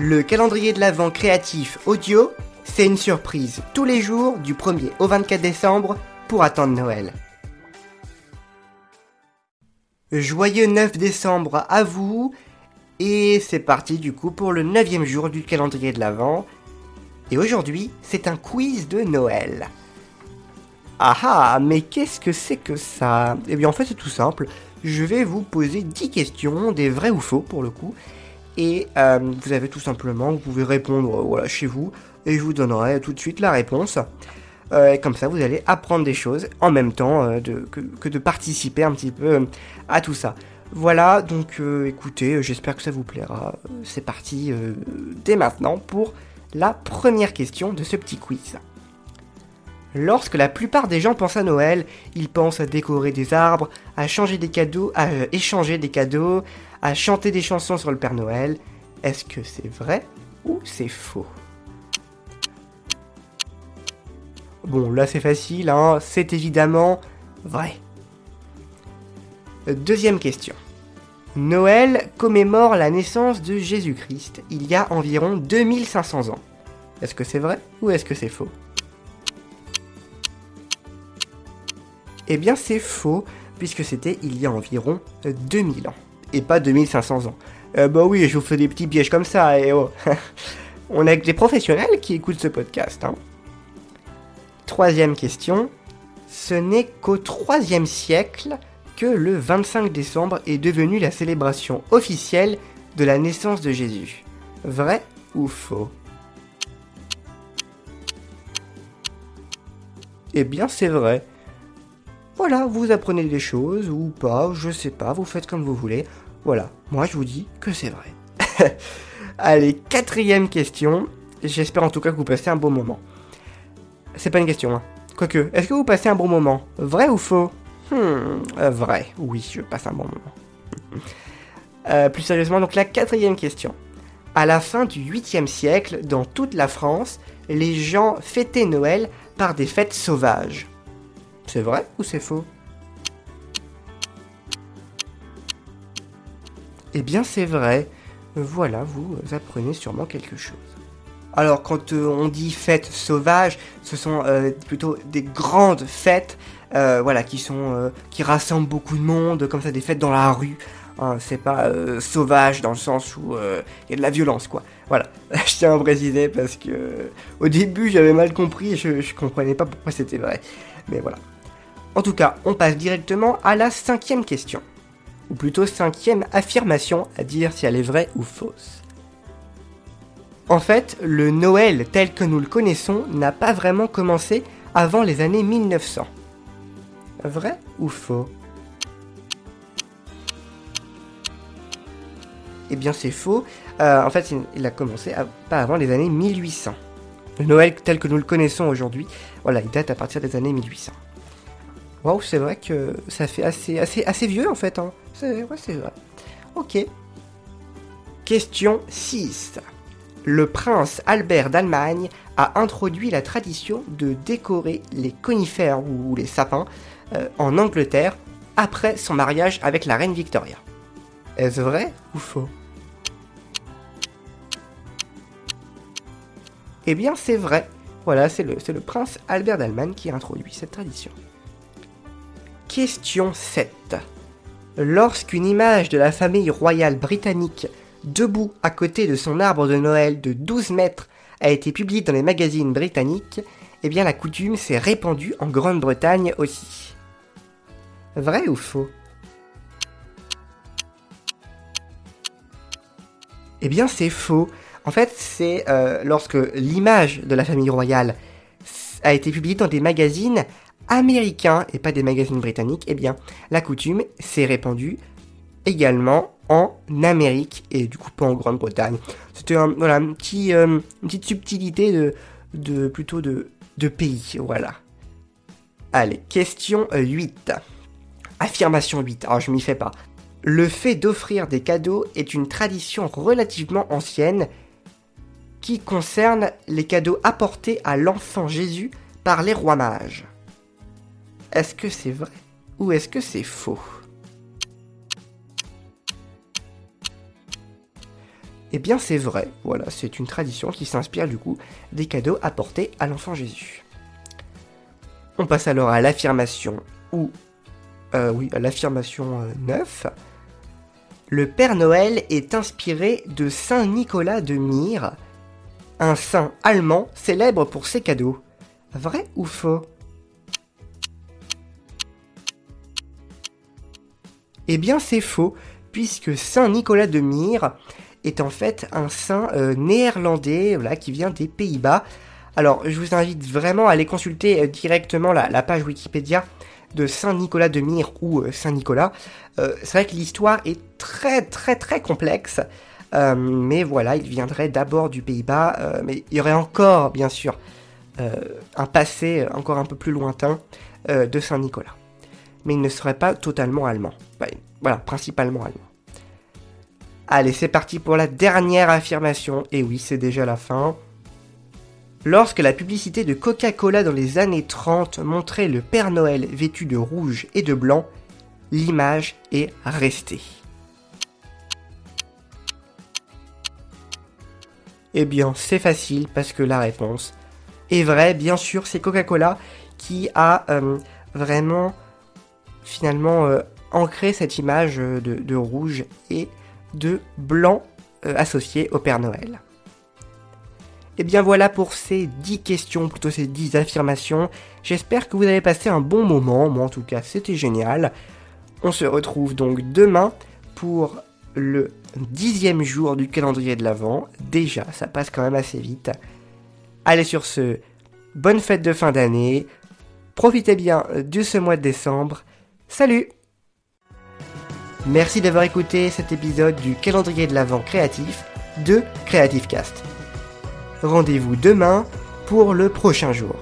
Le calendrier de l'Avent créatif audio, c'est une surprise tous les jours du 1er au 24 décembre pour attendre Noël. Joyeux 9 décembre à vous et c'est parti du coup pour le 9 jour du calendrier de l'Avent. Et aujourd'hui, c'est un quiz de Noël. Ah ah, mais qu'est-ce que c'est que ça? Eh bien en fait c'est tout simple, je vais vous poser 10 questions, des vrais ou faux pour le coup, et euh, vous avez tout simplement, vous pouvez répondre euh, chez vous et je vous donnerai tout de suite la réponse. Euh, et comme ça, vous allez apprendre des choses en même temps que, de participer un petit peu à tout ça. Voilà, donc écoutez, j'espère que ça vous plaira. C'est parti dès maintenant pour la première question de ce petit quiz. Lorsque la plupart des gens pensent à Noël, ils pensent à décorer des arbres, à changer des cadeaux, à échanger des cadeaux, à chanter des chansons sur le Père Noël. Est-ce que c'est vrai ou c'est faux? Bon, là c'est facile, hein c'est évidemment vrai. Deuxième question. Noël commémore la naissance de Jésus-Christ il y a environ 2500 ans. Est-ce que c'est vrai ou est-ce que c'est faux? Eh bien c'est faux, puisque c'était il y a environ 2000 ans et pas 2500 ans. Euh, bah oui, je vous fais des petits pièges comme ça, et oh. On a des professionnels qui écoutent ce podcast. Hein. Troisième question. Ce n'est qu'au troisième siècle que le 25 décembre est devenu la célébration officielle de la naissance de Jésus. Vrai ou faux? Eh bien, c'est vrai. Voilà, vous apprenez des choses ou pas, je sais pas, vous faites comme vous voulez. Voilà, moi je vous dis que c'est vrai. Allez, quatrième question. J'espère en tout cas que vous passez un bon moment. C'est pas une question, hein. Quoique, est-ce que vous passez un bon moment? Vrai ou faux? Hmm, euh, Vrai, oui, je passe un bon moment. Euh, plus sérieusement, donc la quatrième question. À la fin du 8e siècle, dans toute la France, les gens fêtaient Noël par des fêtes sauvages. C'est vrai ou c'est faux Eh bien c'est vrai. Voilà, vous apprenez sûrement quelque chose. Alors quand euh, on dit fêtes sauvages, ce sont euh, plutôt des grandes fêtes, euh, voilà, qui sont qui rassemblent beaucoup de monde, comme ça des fêtes dans la rue. Hein, c'est pas sauvage dans le sens où il y a de la violence, quoi. Voilà, je tiens à préciser parce que au début j'avais mal compris, je, je comprenais pas pourquoi c'était vrai. Mais voilà. En tout cas, on passe directement à la cinquième question. Ou plutôt cinquième affirmation à dire si elle est vraie ou fausse. En fait, le Noël tel que nous le connaissons n'a pas vraiment commencé avant les années 1900. Vrai ou faux? Eh bien c'est faux. Euh, en fait, il a commencé pas avant les années 1800. Le Noël tel que nous le connaissons aujourd'hui, voilà, il date à partir des années 1800. Waouh, c'est vrai que ça fait assez, assez, vieux en fait. Hein. C'est vrai. Ok. Question 6. Le prince Albert d'Allemagne a introduit la tradition de décorer les conifères ou les sapins euh, en Angleterre après son mariage avec la reine Victoria. Est-ce vrai ou faux? Eh bien, c'est vrai. Voilà, c'est le prince Albert d'Allemagne qui a introduit cette tradition. Question 7. Lorsqu'une image de la famille royale britannique debout à côté de son arbre de Noël de 12 mètres a été publiée dans les magazines britanniques, eh bien la coutume s'est répandue en Grande-Bretagne aussi. Vrai ou faux? Eh bien c'est faux. En fait, c'est euh, lorsque l'image de la famille royale a été publiée dans des magazines américains et pas des magazines britanniques, eh bien, la coutume s'est répandue également en Amérique et du coup pas en Grande-Bretagne. C'était voilà, euh, une petite subtilité de, plutôt de, pays, voilà. Allez, question 8. Affirmation 8, alors je m'y fais pas. Le fait d'offrir des cadeaux est une tradition relativement ancienne qui concerne les cadeaux apportés à l'enfant Jésus par les rois mages. Est-ce que c'est vrai ou est-ce que c'est faux? Eh bien c'est vrai, voilà, c'est une tradition qui s'inspire du coup des cadeaux apportés à l'enfant Jésus. On passe alors à l'affirmation ou euh, oui, à l'affirmation 9. Euh, Le Père Noël est inspiré de Saint Nicolas de Myre, un saint allemand célèbre pour ses cadeaux. Vrai ou faux? Eh bien c'est faux, puisque Saint Nicolas de Myre est en fait un saint euh, néerlandais voilà, qui vient des Pays-Bas. Alors je vous invite vraiment à aller consulter euh, directement la, page Wikipédia de Saint Nicolas de Myre ou euh, Saint Nicolas. c'est vrai que l'histoire est très très très complexe. mais voilà, il viendrait d'abord du Pays-Bas, mais il y aurait encore, bien sûr, un passé encore un peu plus lointain de Saint Nicolas. Mais il ne serait pas totalement allemand. voilà, principalement allemand. Allez, c'est parti pour la dernière affirmation. Et oui, c'est déjà la fin. Lorsque la publicité de Coca-Cola dans les années 30 montrait le Père Noël vêtu de rouge et de blanc, l'image est restée. Eh bien, c'est facile parce que la réponse est vraie. Bien sûr, c'est Coca-Cola qui a euh, vraiment finalement euh, ancré cette image de, de rouge et de blanc euh, associé au Père Noël. Et eh bien voilà pour ces 10 questions, plutôt ces 10 affirmations. J'espère que vous avez passé un bon moment, moi en tout cas c'était génial. On se retrouve donc demain pour le dixième jour du calendrier de l'Avent. Déjà, ça passe quand même assez vite. Allez sur ce, bonne fête de fin d'année, profitez bien de ce mois de décembre. Salut Merci d'avoir écouté cet épisode du calendrier de l'Avent créatif de Creative Cast. Rendez-vous demain pour le prochain jour.